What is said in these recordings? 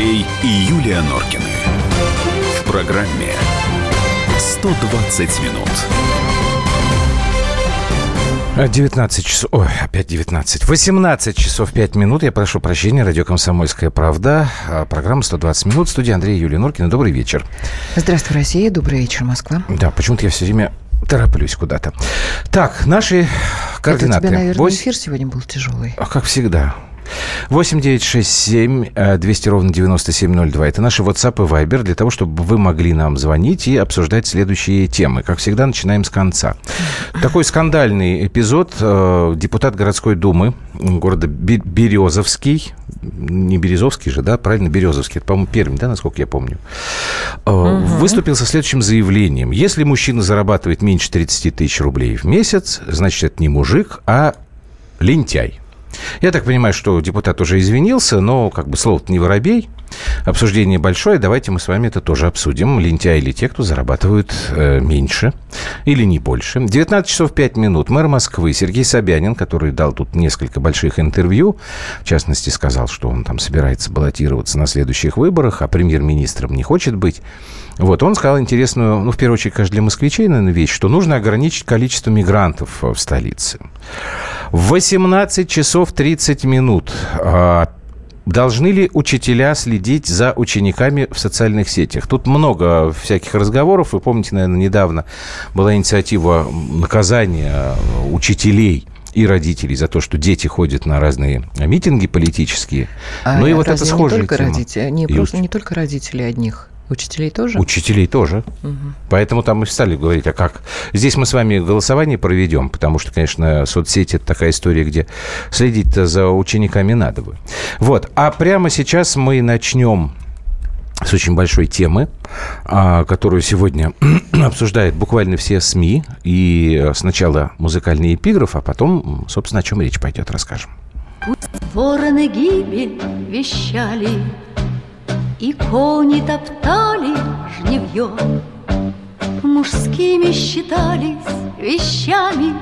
Андрей и Юлия Норкины. В программе 120 минут. 19 часов... Ой, опять 19. 18 часов 5 минут. Я прошу прощения. Радио «Комсомольская правда». А, программа «120 минут». Студия Андрей Юлия Норкина. Добрый вечер. Здравствуй, Россия. Добрый вечер, Москва. Да, почему-то я все время тороплюсь куда-то. Так, наши координаты. Это у тебя, наверное, 8... эфир сегодня был тяжелый. А как всегда. 8 9 6 7 200 ровно 9702. Это наши WhatsApp и Viber для того, чтобы вы могли нам звонить и обсуждать следующие темы. Как всегда, начинаем с конца. Такой скандальный эпизод. Э, депутат городской думы города Березовский, не Березовский же, да, правильно, Березовский, это, по-моему, Пермь, да, насколько я помню, угу. выступил со следующим заявлением. Если мужчина зарабатывает меньше 30 тысяч рублей в месяц, значит, это не мужик, а лентяй. Я так понимаю, что депутат уже извинился, но как бы слово не воробей. Обсуждение большое, давайте мы с вами это тоже обсудим. Лентяи или те, кто зарабатывают э, меньше или не больше. 19 часов 5 минут. Мэр Москвы Сергей Собянин, который дал тут несколько больших интервью, в частности, сказал, что он там собирается баллотироваться на следующих выборах, а премьер-министром не хочет быть. Вот, он сказал интересную, ну, в первую очередь, конечно, для москвичей, наверное, вещь, что нужно ограничить количество мигрантов в столице. В 18 часов 30 минут а, Должны ли учителя следить за учениками в социальных сетях? Тут много всяких разговоров. Вы помните, наверное, недавно была инициатива наказания учителей и родителей за то, что дети ходят на разные митинги политические. А ну и вот это схожая не только тема. Родители, не, просто не только родители одних. Учителей тоже? Учителей тоже. Угу. Поэтому там мы стали говорить, а как? Здесь мы с вами голосование проведем, потому что, конечно, соцсети – это такая история, где следить за учениками надо бы. Вот. А прямо сейчас мы начнем с очень большой темы, а, которую сегодня обсуждают буквально все СМИ. И сначала музыкальный эпиграф, а потом, собственно, о чем речь пойдет, расскажем. Вороны гибель вещали и кони топтали жневье. Мужскими считались вещами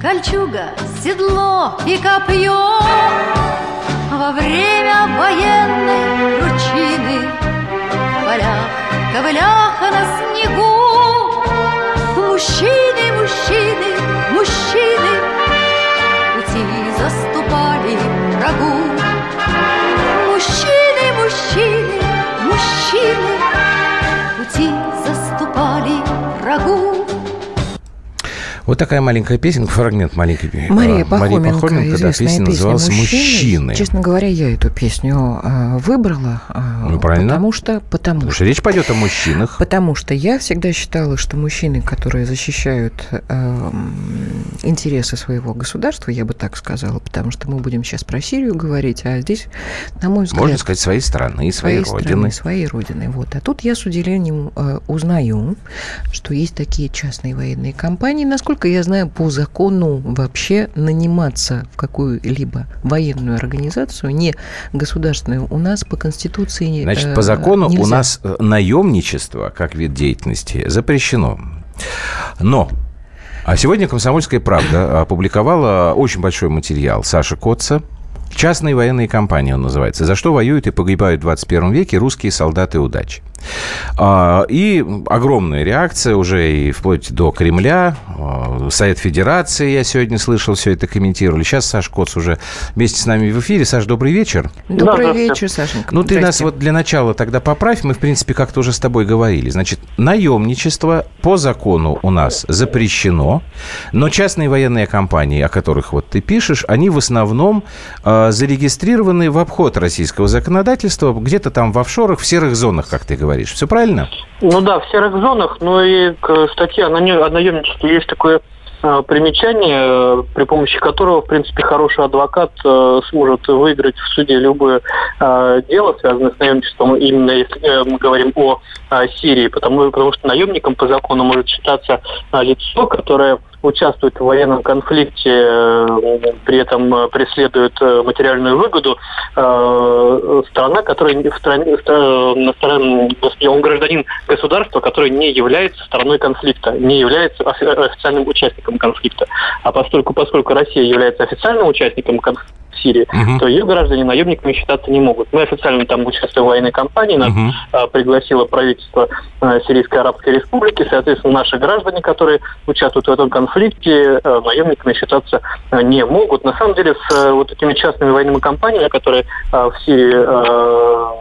Кольчуга, седло и копье. Во время военной ручины В полях, ковыляха на снегу мужчины, мужчины вот такая маленькая песенка, фрагмент маленькой Мария Пахоменко, Мария Пахоменко да, песня называлась «Мужчины». Честно говоря, я эту песню э, выбрала. Э, ну, правильно. Потому что... Потому, потому что речь пойдет о мужчинах. Потому что я всегда считала, что мужчины, которые защищают э, интересы своего государства, я бы так сказала, потому что мы будем сейчас про Сирию говорить, а здесь, на мой взгляд... Можно сказать, своей страны, своей, своей родины. Страны, своей родины. Вот. А тут я с удивлением э, узнаю, что есть такие частные военные компании, насколько насколько я знаю, по закону вообще наниматься в какую-либо военную организацию, не государственную, у нас по Конституции Значит, по закону нельзя. у нас э, наемничество как вид деятельности запрещено. Но а сегодня «Комсомольская правда» опубликовала очень большой материал Саши Котца, Частные военные компании он называется. За что воюют и погибают в 21 веке русские солдаты удачи. А, и огромная реакция уже и вплоть до Кремля. А, Совет Федерации, я сегодня слышал, все это комментировали. Сейчас Саш Коц уже вместе с нами в эфире. Саш, добрый вечер. Добрый вечер, Сашенька. Ну, ты нас вот для начала тогда поправь. Мы, в принципе, как-то уже с тобой говорили. Значит, наемничество по закону у нас запрещено, но частные военные компании, о которых вот ты пишешь, они в основном э, зарегистрированы в обход российского законодательства, где-то там в офшорах, в серых зонах, как ты говоришь говоришь. Все правильно? Ну да, в серых зонах, но и к статье о наемничестве есть такое э, примечание, э, при помощи которого, в принципе, хороший адвокат э, сможет выиграть в суде любое дело, связанное с наемничеством, именно если мы говорим о Сирии, потому, потому что наемником по закону может считаться лицо, которое участвует в военном конфликте, э, при этом э, преследует э, материальную выгоду, страна, которая в стране, он гражданин государства, которое не является стороной конфликта, не является официальным участником конфликта. А поскольку, поскольку Россия является официальным участником конфликта, в Сирии, Мгм. то ее граждане наемниками считаться не могут. Мы официально там участвуем в военной кампании, нас Мгм. а, пригласило правительство а, Сирийской Арабской Республики, соответственно, наши граждане, которые участвуют в этом конфликте, а, наемниками считаться а, не могут. На самом деле, с а, вот этими частными военными компаниями, которые а, в Сирии а,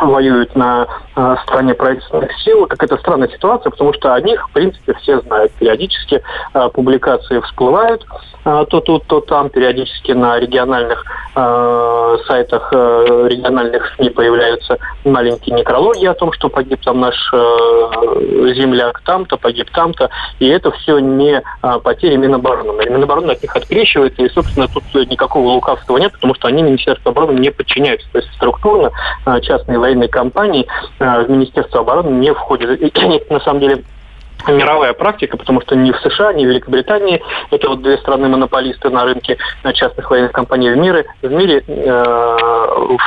воюют на э, стороне правительственных сил. Как это странная ситуация, потому что о них, в принципе, все знают. Периодически э, публикации всплывают э, то тут, то там. Периодически на региональных э, сайтах э, региональных СМИ появляются маленькие некрологи о том, что погиб там наш э, земляк там-то, погиб там-то. И это все не э, потери Минобороны. Минобороны от них открещивается, и, собственно, тут никакого лукавства нет, потому что они Министерству обороны не подчиняются. То есть структурно э, частные военные компании э, в Министерство обороны не входят. И на самом деле, мировая практика, потому что ни в США, ни в Великобритании, это вот две страны-монополисты на рынке э, частных военных компаний в мире, в мире э,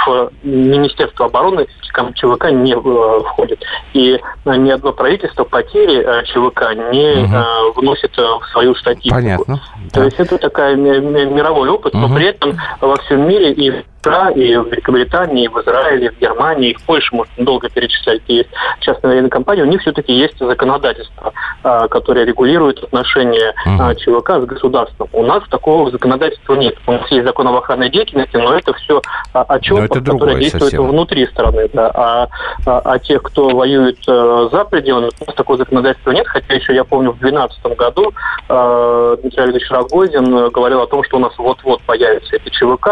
в Министерство обороны ЧВК не э, входит. И ни одно правительство потери ЧВК не э, вносит в свою статистику. Понятно. То есть это такая ми- ми- мировой опыт, но Мгм. при этом во всем мире и США, и в Великобритании, и в Израиле, и в Германии, и в Польше, можно долго перечислять, есть частные военные компании, у них все-таки есть законодательство, а, которое регулирует отношения а, ЧВК с государством. У нас такого законодательства нет. У нас есть закон об охранной деятельности, но это все о чем, Но это другое которые действуют совсем. внутри страны. Да. А, а, а тех, кто воюет э, за пределами, у нас такого законодательства нет, хотя еще я помню в 2012 году э, Дмитрий Олегович Рогозин э, говорил о том, что у нас вот-вот появится это ЧВК.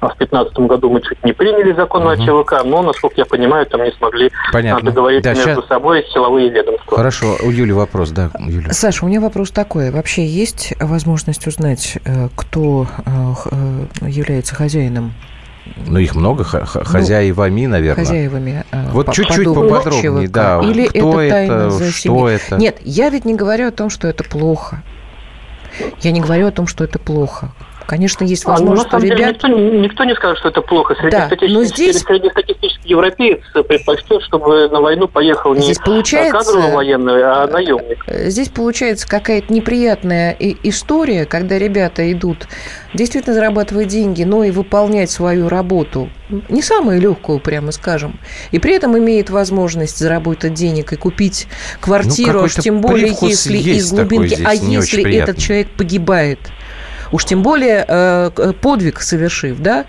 А в 2015 году мы чуть не приняли закон о. ЧВК, но, насколько я понимаю, там не смогли Понятно. а, договориться Да, между ща- собой силовые ведомства. Хорошо. У Юли вопрос, да, Юля. Саша, у меня вопрос такой. Вообще есть возможность узнать, э, кто э, э, является хозяином, Ну, их много, х- хозяевами, наверное. хозяевами? Вот чуть-чуть поподробнее, ЧВК? да. Или Кто это тайна это, за что семьей? это? Нет, я ведь не говорю о том, что это плохо. Я не говорю о том, что это плохо. Конечно, есть А, ну, возможность, на самом что деле, ребят... никто, не- никто не скажет, что это плохо. Да, но здесь- Среднестатистический европеец предпочтет, чтобы на войну поехал не Здесь получается- кадровый военный, а наемник. Э, Здесь получается какая-то неприятная история, когда ребята идут действительно зарабатывать деньги, но и выполнять свою работу. Не самую легкую, прямо скажем. И при этом имеет возможность заработать денег и купить квартиру, Ну, уж какой-то тем более, если из глубинки. а если этот человек погибает, уж тем более э, к- подвиг совершив, да?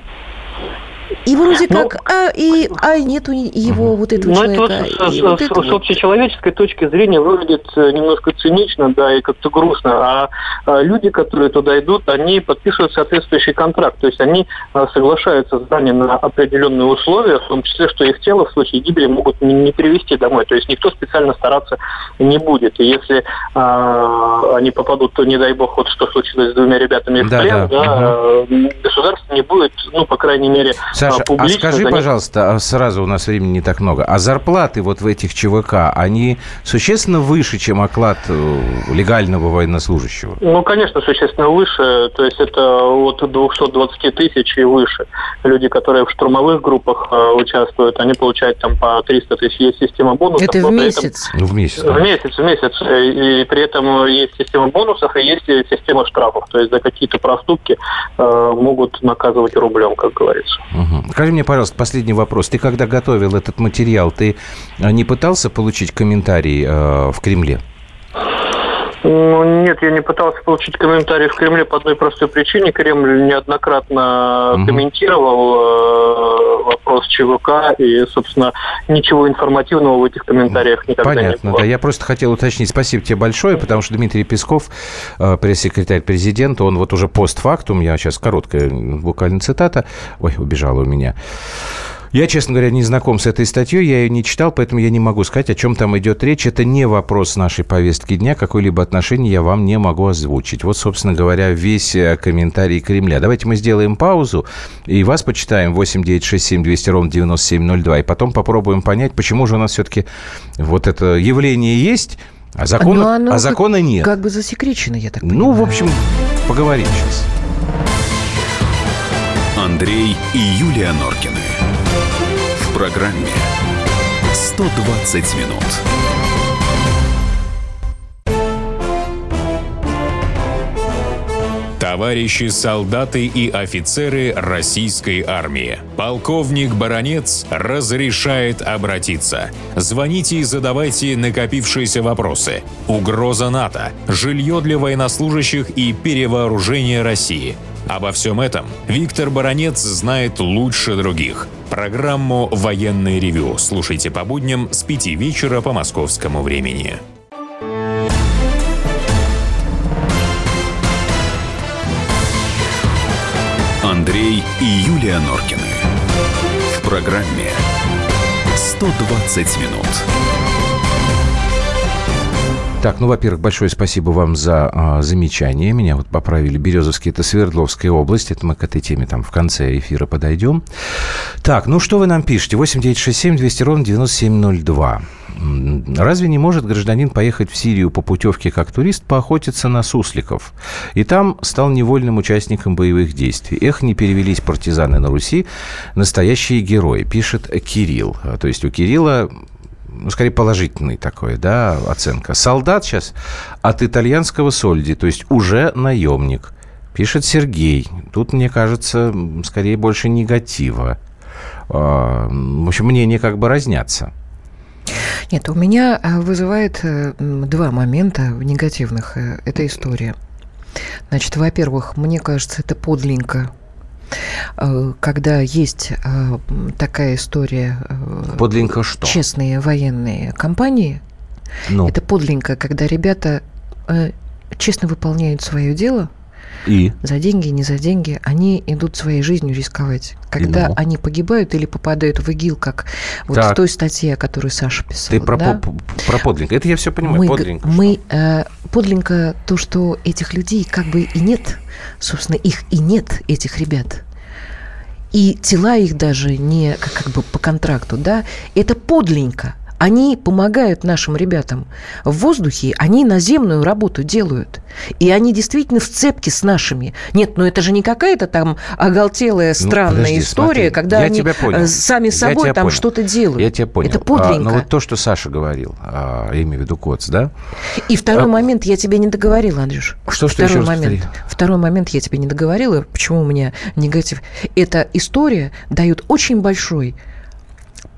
И вроде Ну, как, а, и, а нету его вот этого Ну, это вот человека. с, с- вот с- это с вот. общечеловеческой точки зрения выглядит э, немножко цинично, да, и как-то грустно. А, а люди, которые туда идут, они подписывают соответствующий контракт. То есть они а, соглашаются заранее на определенные условия, в том числе, что их тело в случае гибели могут не, не привезти домой. То есть никто специально стараться не будет. И если а, они попадут, то не дай бог, вот что случилось с двумя ребятами в Да, плен, да, да, э, государство не будет, ну, по крайней мере, Саша, а, а публично скажи, за них пожалуйста, а сразу у нас времени не так много, а зарплаты вот в этих ЧВК, они существенно выше, чем оклад э, легального военнослужащего? Ну, конечно, существенно выше. То есть это от 220 тысяч и выше. Люди, которые в штурмовых группах э, участвуют, они получают там по 300 тысяч. Есть система бонусов. Это в при этом- месяц. Ну, в месяц. В месяц, в месяц. И при этом есть система бонусов и есть система штрафов. То есть за какие-то проступки э, могут наказывать рублем, как говорится. Мгм. Скажи мне, пожалуйста, последний вопрос. Ты когда готовил этот материал, ты э, не пытался получить комментарий э, в Кремле? Ну, нет, я не пытался получить комментарий в Кремле по одной простой причине. Кремль неоднократно Мгм. комментировал э, вопрос ЧВК, и, собственно, ничего информативного в этих комментариях никогда не Понятно, было. да. Я просто хотел уточнить. Спасибо тебе большое, потому что Дмитрий Песков, э, пресс-секретарь президента, он вот уже постфактум, я сейчас короткая буквально цитата, ой, убежала у меня. Я, честно говоря, не знаком с этой статьей, я ее не читал, поэтому я не могу сказать, о чем там идет речь. Это не вопрос нашей повестки дня, какое-либо отношение я вам не могу озвучить. Вот, собственно говоря, весь э, комментарий Кремля. Давайте мы сделаем паузу и вас почитаем 8 9 6 7 200 ровно 9702, и потом попробуем понять, почему же у нас все-таки вот это явление есть, а закона, Но оно а как- закона нет. Как бы засекречено, я так понимаю. Ну, в общем, поговорим сейчас. Андрей и Юлия Норкины. Программе 120 минут. Товарищи солдаты и офицеры российской армии. Полковник Баронец разрешает обратиться. Звоните и задавайте накопившиеся вопросы. Угроза НАТО, жилье для военнослужащих и перевооружение России. Обо всем этом Виктор Баранец знает лучше других. Программу «Военный ревю» слушайте по будням с 5 вечера по московскому времени. Андрей и Юлия Норкины. В программе «120 минут». Так, ну, во-первых, большое спасибо вам за а, замечание. Меня вот поправили. Березовский – это Свердловская область. Это мы к этой теме там в конце эфира подойдем. Так, ну, что вы нам пишете? 8 9 6 7 200 ровно 9702. Разве не может гражданин поехать в Сирию по путевке как турист поохотиться на сусликов? И там стал невольным участником боевых действий. Эх, не перевелись партизаны на Руси, настоящие герои, пишет Кирилл. То есть у Кирилла ну, скорее положительный такой, да, оценка. Солдат сейчас от итальянского сольди, то есть уже наемник. Пишет Сергей. Тут, мне кажется, скорее больше негатива. А, в общем, мнения как бы разнятся. Нет, у меня э, вызывает э, два момента негативных э, эта история. Значит, во-первых, мне кажется, это подлинка когда есть такая история... Подлинка что? Честные военные компании. Ну. Это подлинка, когда ребята честно выполняют свое дело – и? За деньги, не за деньги. Они идут своей жизнью рисковать. Когда ну. они погибают или попадают в ИГИЛ, как вот так. в той статье, о которой Саша писал. Ты про, да? про подлинка. Это я все понимаю. Мы, подлинка. Мы, э, подлинка то, что этих людей как бы и нет. Собственно, их и нет, этих ребят и тела их даже не как, как бы по контракту, да, это подлинка. Они помогают нашим ребятам. В воздухе они наземную работу делают. И они действительно в цепке с нашими. Нет, ну это же не какая-то там оголтелая ну, странная ну, подожди, история, смотри, когда они э, сами собой там что-то делают. Я тебя понял. Это подлинно. А, ну вот то, что Саша говорил, а, я имею в виду КОЦ, да? И второй а, момент я тебе не договорила, Андрюш. Что, что второй еще момент. Второй момент я тебе не договорила. Почему у меня негатив? Эта история дает очень большой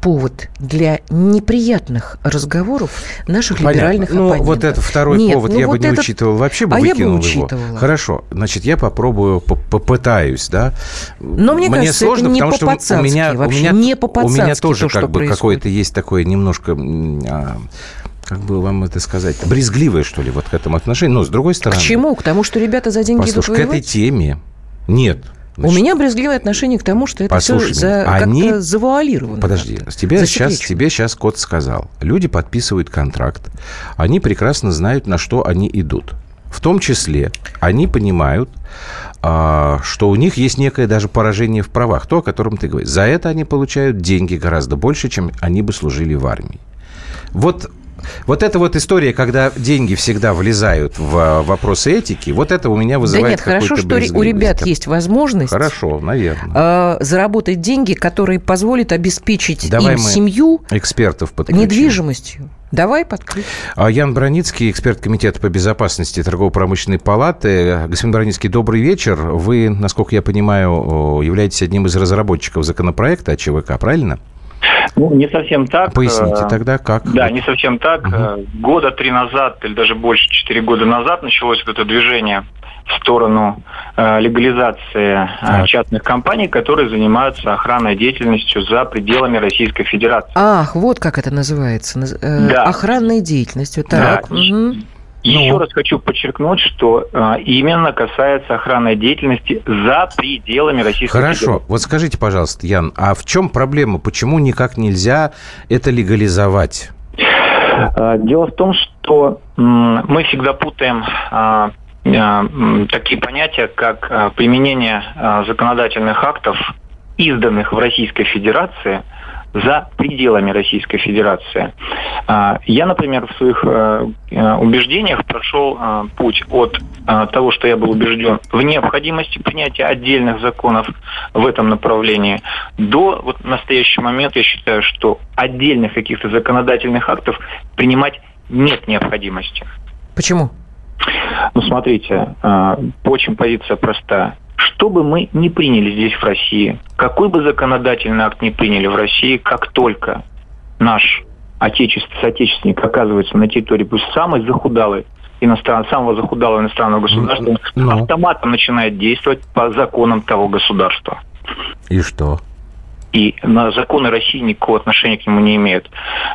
повод для неприятных разговоров наших Понятно. либеральных ну, оппонентов. вот это второй Нет, повод ну, я вот бы не учитывал. Вообще бы а выкинул я бы учитывала. его. Хорошо, значит, я попробую, попытаюсь, да. Но мне, мне кажется, сложно, это не потому что у меня, вообще, у меня, не по у меня тоже то, как бы какое-то есть такое немножко а, как бы вам это сказать, брезгливое, что ли, вот к этому отношению. Но с другой стороны... К чему? К тому, что ребята за деньги Послушай, идут воевать? к этой теме нет. Значит, У меня брезгливое отношение к тому, что это все за, они... завуалировано. Подожди, тебе сейчас, тебе сейчас кот сказал. Люди подписывают контракт. Они прекрасно знают, на что они идут. В том числе они понимают, а, что у них есть некое даже поражение в правах, то, о котором ты говоришь. За это они получают деньги гораздо больше, чем они бы служили в армии. Вот вот эта вот история, когда деньги всегда влезают в а, вопросы этики, вот это у меня вызывает Да нет, хорошо, что у ребят есть возможность хорошо, наверное. Э, заработать деньги, которые позволят обеспечить Давай им семью экспертов подключим. недвижимостью. Давай подключим. А, Ян Броницкий, эксперт Комитета по безопасности торгово-промышленной палаты. Господин Броницкий, добрый вечер. Вы, насколько я понимаю, являетесь одним из разработчиков законопроекта ЧВК, правильно? Ну, не совсем так. Поясните э, тогда, как? Да, не совсем так. Угу. Года три назад, или даже больше, четыре года назад началось вот это движение в сторону э, легализации э, частных компаний, которые занимаются охранной деятельностью за пределами Российской Федерации. Ах, вот как это называется. Да. Охранной деятельностью. Так. Да. Угу. Еще ну. раз хочу подчеркнуть, что э, именно касается охранной деятельности за пределами Российской Хорошо. Федерации. Хорошо. Вот скажите, пожалуйста, Ян, а в чем проблема? Почему никак нельзя это легализовать? Э, дело в том, что мы всегда путаем э, такие понятия, как применение законодательных актов, изданных в Российской Федерации – за пределами Российской Федерации. А, я, например, в своих э, э, убеждениях прошел э, путь от того, что я был убежден в необходимости принятия отдельных законов в этом направлении, до вот настоящего момента я считаю, что отдельных каких-то законодательных актов принимать нет необходимости. Почему? Ну, смотрите, очень позиция простая. Что бы мы ни приняли здесь, в России, какой бы законодательный акт ни приняли в России, как только наш отечество, соотечественник оказывается на территории пусть самой захудалой иностран, самого захудалого иностранного государства, Ну. автоматом начинает действовать по законам того государства. И что? И на законы России никакого отношения к нему не имеют.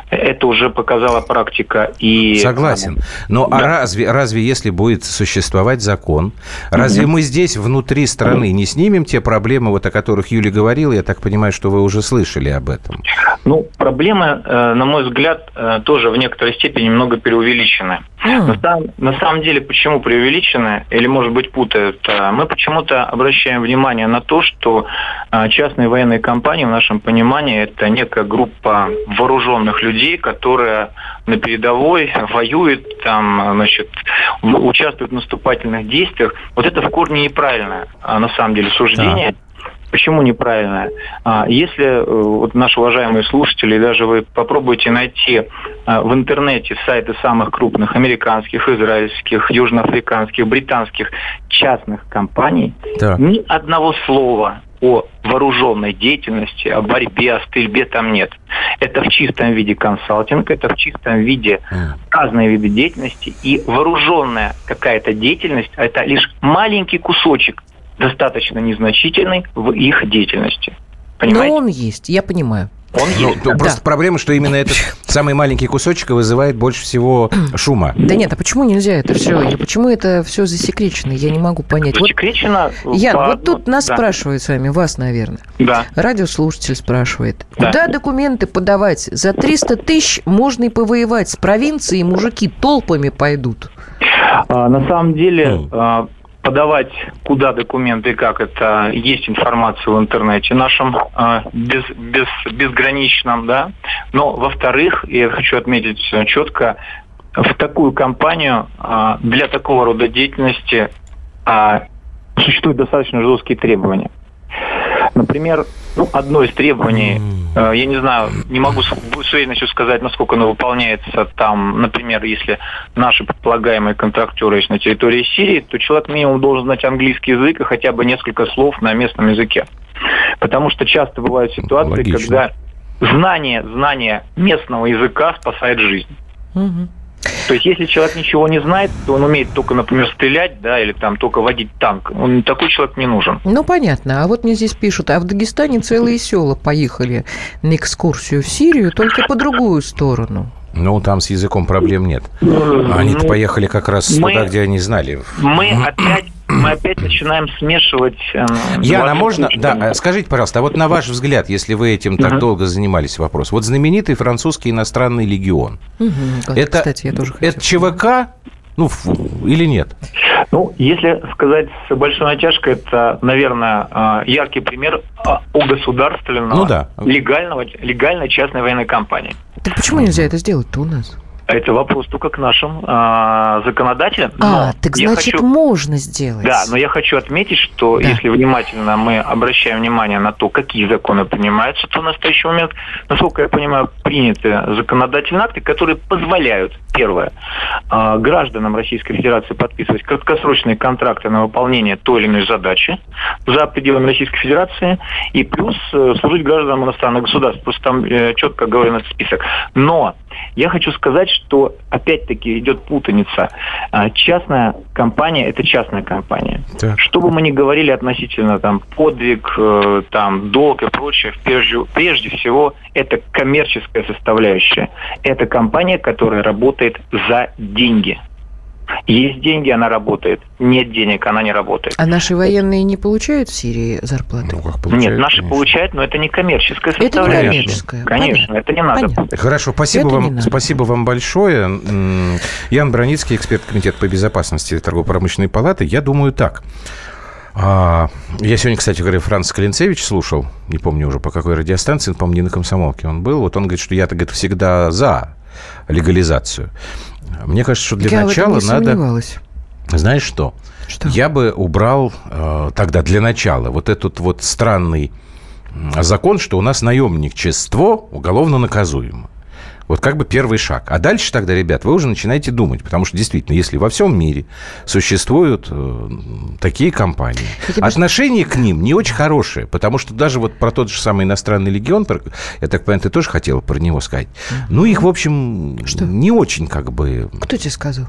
Это уже показала практика и... Согласен. Но а Да. разве, разве если будет существовать закон, разве мы здесь внутри страны не снимем те проблемы, вот о которых Юля говорила? Я так понимаю, что вы уже слышали об этом. Ну, проблемы, э, на мой взгляд, э, тоже в некоторой степени немного преувеличены. На самом, на самом деле, почему преувеличены, или, может быть, путают, э, мы почему-то обращаем внимание на то, что э, частные военные компании, в нашем понимании, это некая группа вооруженных людей, которые на передовой воюют, там, значит, участвуют в наступательных действиях. Вот это в корне неправильное, а, на самом деле, суждение. Почему неправильно? А, Если э, вот наши уважаемые слушатели, даже вы попробуете найти а, в интернете сайты самых крупных американских, израильских, южноафриканских, британских частных компаний, Так. ни одного слова о вооруженной деятельности, о борьбе, о стрельбе там нет. Это в чистом виде консалтинг, это в чистом виде разные виды деятельности, и вооруженная какая-то деятельность – это лишь маленький кусочек, достаточно незначительный в их деятельности. Но Понимаете? он есть, я понимаю. Он Ну, да. Просто проблема, что именно этот самый маленький кусочек и вызывает больше всего шума. Да нет, а почему нельзя это все? Или почему это все засекречено? Я не могу понять. Вот, Засекречено Ян, по- вот тут нас да, спрашивают с вами, вас, наверное. Да. Радиослушатель спрашивает. Да. Куда документы подавать? За 300 тысяч можно и повоевать. С провинции мужики толпами пойдут. А, На самом деле Ну. Подавать куда документы и как это есть информация в интернете нашем а, без, без, безграничном, да. Но во-вторых, я хочу отметить э, четко, в такую компанию а, для такого рода деятельности а, существуют достаточно жесткие требования. Например, ну, одно из требований, э, я не знаю, не могу с уверенностью сказать, насколько оно выполняется там, например, если наши предполагаемые контрактеры есть на территории Сирии, то человек минимум должен знать английский язык и хотя бы несколько слов на местном языке. Потому что часто бывают ситуации, Логично. когда знание, знание местного языка спасает жизнь. Мгм. То есть, если человек ничего не знает, то он умеет только, например, стрелять, да, или там только водить танк. Он такой человек не нужен. Ну, понятно. А вот мне здесь пишут, а в Дагестане целые села поехали на экскурсию в Сирию, только по другую сторону. Ну, там с языком проблем нет. Они-то Ну, поехали как раз мы- туда, где они знали. Мы опять, мы опять начинаем смешивать... эм, Яна, два можно? Да, э, скажите, пожалуйста, а вот на ваш взгляд, если вы этим так долго занимались, вопрос. Вот знаменитый французский иностранный легион. Это, Кстати, я тоже это хотела. ЧВК? Ну, фу, или нет? Ну, если сказать с большой натяжкой, это, наверное, э, яркий пример э, огосударственного, Ну да. легального, легальной частной военной компании. Так почему нельзя это сделать-то у нас? Это вопрос только к нашим э, законодателям. А, Но так значит, хочу- можно сделать. Да, но я хочу отметить, что Да. если внимательно мы обращаем внимание на то, какие законы принимаются, то в настоящий момент, насколько я понимаю, приняты законодательные акты, которые позволяют, первое, э, гражданам Российской Федерации подписывать краткосрочные контракты на выполнение той или иной задачи за пределами Российской Федерации, и плюс э, служить гражданам иностранных государств. Просто там э, четко оговорен этот список. Но я хочу сказать, что опять-таки идет путаница. А, Частная компания – это частная компания. Так. Что бы мы ни говорили относительно там подвиг, э, там долг и прочее, прежде, прежде всего это коммерческая составляющая. Это компания, которая работает за деньги. Есть деньги, она работает. Нет денег, она не работает. А наши военные не получают в Сирии зарплаты? Ну, как Нет, получается, наши конечно. получают, но это не коммерческая Это не составляющая. коммерческая. Конечно, Понятно. это не надо. Понятно. Хорошо, спасибо Это вам, надо. спасибо вам большое. Ян Броницкий, эксперт Комитета по безопасности торгово-промышленной палаты. Я думаю так. А, Я сегодня, кстати говоря, Франц Калинцевич слушал, не помню уже по какой радиостанции, по-моему, не на комсомолке он был. Вот он говорит, что я-то говорит, всегда за легализацию. Мне кажется, что для я начала надо... Знаешь что? Что? Я бы убрал э, тогда для начала вот этот вот странный закон, что у нас наемничество уголовно наказуемо. Вот как бы первый шаг. А дальше тогда, ребят, вы уже начинаете думать. Потому что действительно, если во всем мире существуют э, такие компании, тебе- отношение к ним не очень хорошее. Потому что даже вот про тот же самый иностранный легион, про- я так понимаю, ты тоже хотела про него сказать. Ну, их, в общем, Что? не очень как бы... Кто тебе сказал?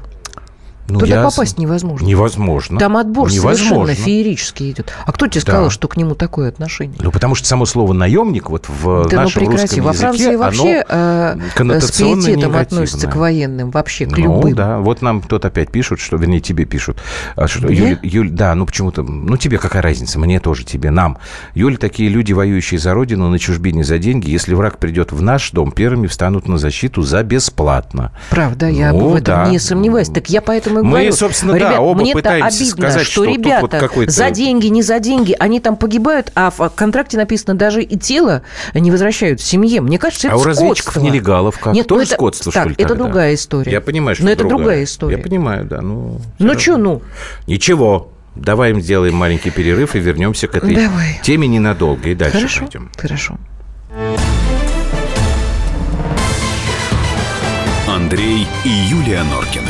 Ну, Туда я- попасть невозможно. Невозможно. Там отбор Невозможно. совершенно феерически идет. А кто тебе Да. сказал, что к нему такое отношение? Ну, потому что само слово наемник вот в Да ну нашем прекрати. русском Во языке, Франции вообще оно э, с коннотационно пиететом относятся к военным, вообще к Ну, любым. да. Вот нам тут опять пишут, что, вернее, тебе пишут, а, что? Юль, Юль, да, ну почему-то, ну тебе какая разница, мне тоже, тебе, нам. Юль, такие люди, воюющие за родину на чужбине за деньги, если враг придет в наш дом, первыми встанут на защиту за бесплатно. Правда, я Ну, в этом да. не сомневаюсь. Так я поэтому и Мы, говорю. собственно, да, ребят, оба мне-то пытаемся обидно, сказать, что, что вот ребята какой-то- за деньги, не за деньги, они там погибают, а в контракте написано, даже и тело не возвращают семье. Мне кажется, это а у разведчиков нелегалов как? Нет, Тоже ну это- скотство, так, что ли, это тогда? другая история. Я понимаю, что Но это другая история. Я понимаю, да. Ну, Ну что, ну? Ничего. Давай им сделаем маленький перерыв и вернемся к этой Давай. теме ненадолго. И дальше Хорошо, пойдем. хорошо. Андрей и Юлия Норкины.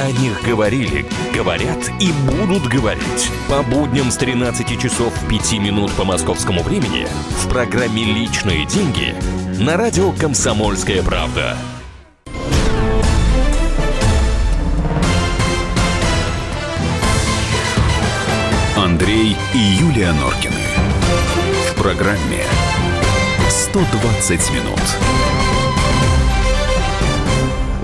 О них говорили, говорят и будут говорить. По будням с 13 часов 5 минут по московскому времени в программе «Личные деньги» на радио «Комсомольская правда». Андрей и Юлия Норкины. В программе 120 минут.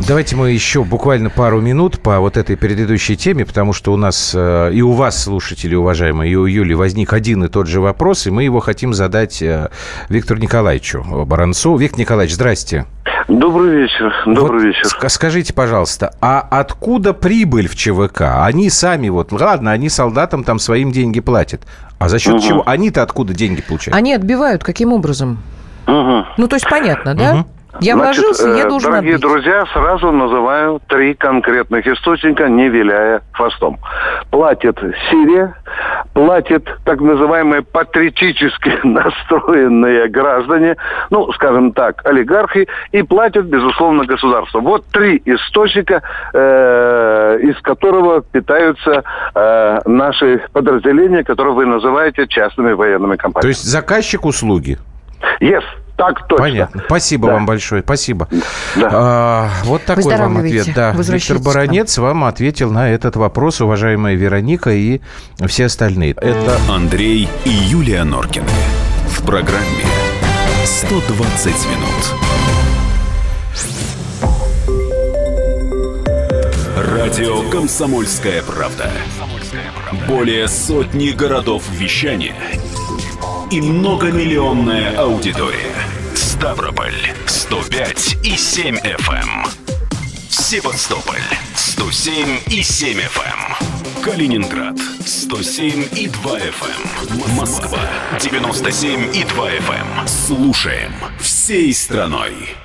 Давайте мы еще буквально пару минут по вот этой предыдущей теме, потому что у нас э, и у вас, слушатели уважаемые, и у Юли возник один и тот же вопрос, и мы его хотим задать э, Виктору Николаевичу Баранцу. Виктор Николаевич, здрасте. Добрый вечер. Добрый Вот вечер. ска- Скажите, пожалуйста, а откуда прибыль в ЧВК? Они сами вот, ладно, они солдатам там своим деньги платят. А за счет Мгм. чего? Они-то откуда деньги получают? Они отбивают каким образом? Мгм. Ну, то есть понятно, да? Я Значит, вложился, я э, должен Дорогие отбить. друзья, сразу называю три конкретных источника, не виляя хвостом. Платит Сирия, платят так называемые патриотически настроенные граждане, ну, скажем так, олигархи, и платят, безусловно, государство. Вот три источника, э, из которого питаются э, наши подразделения, которые вы называете частными военными То компаниями. есть заказчик услуги? Yes, так точно. Понятно. Спасибо Да. вам большое. Спасибо. Да. А, вот такой вам ответ. Да. Виктор. Баранец вам ответил на этот вопрос, уважаемая Вероника и все остальные. Это Андрей и Юлия Норкины. В программе 120 минут. Радио «Комсомольская правда». Более сотни городов вещания и многомиллионная аудитория. Ставрополь 105 и 7 FM. Севастополь 107 и 7 FM. Калининград 107 и 2 FM. Москва 97 и 2 FM. Слушаем всей страной.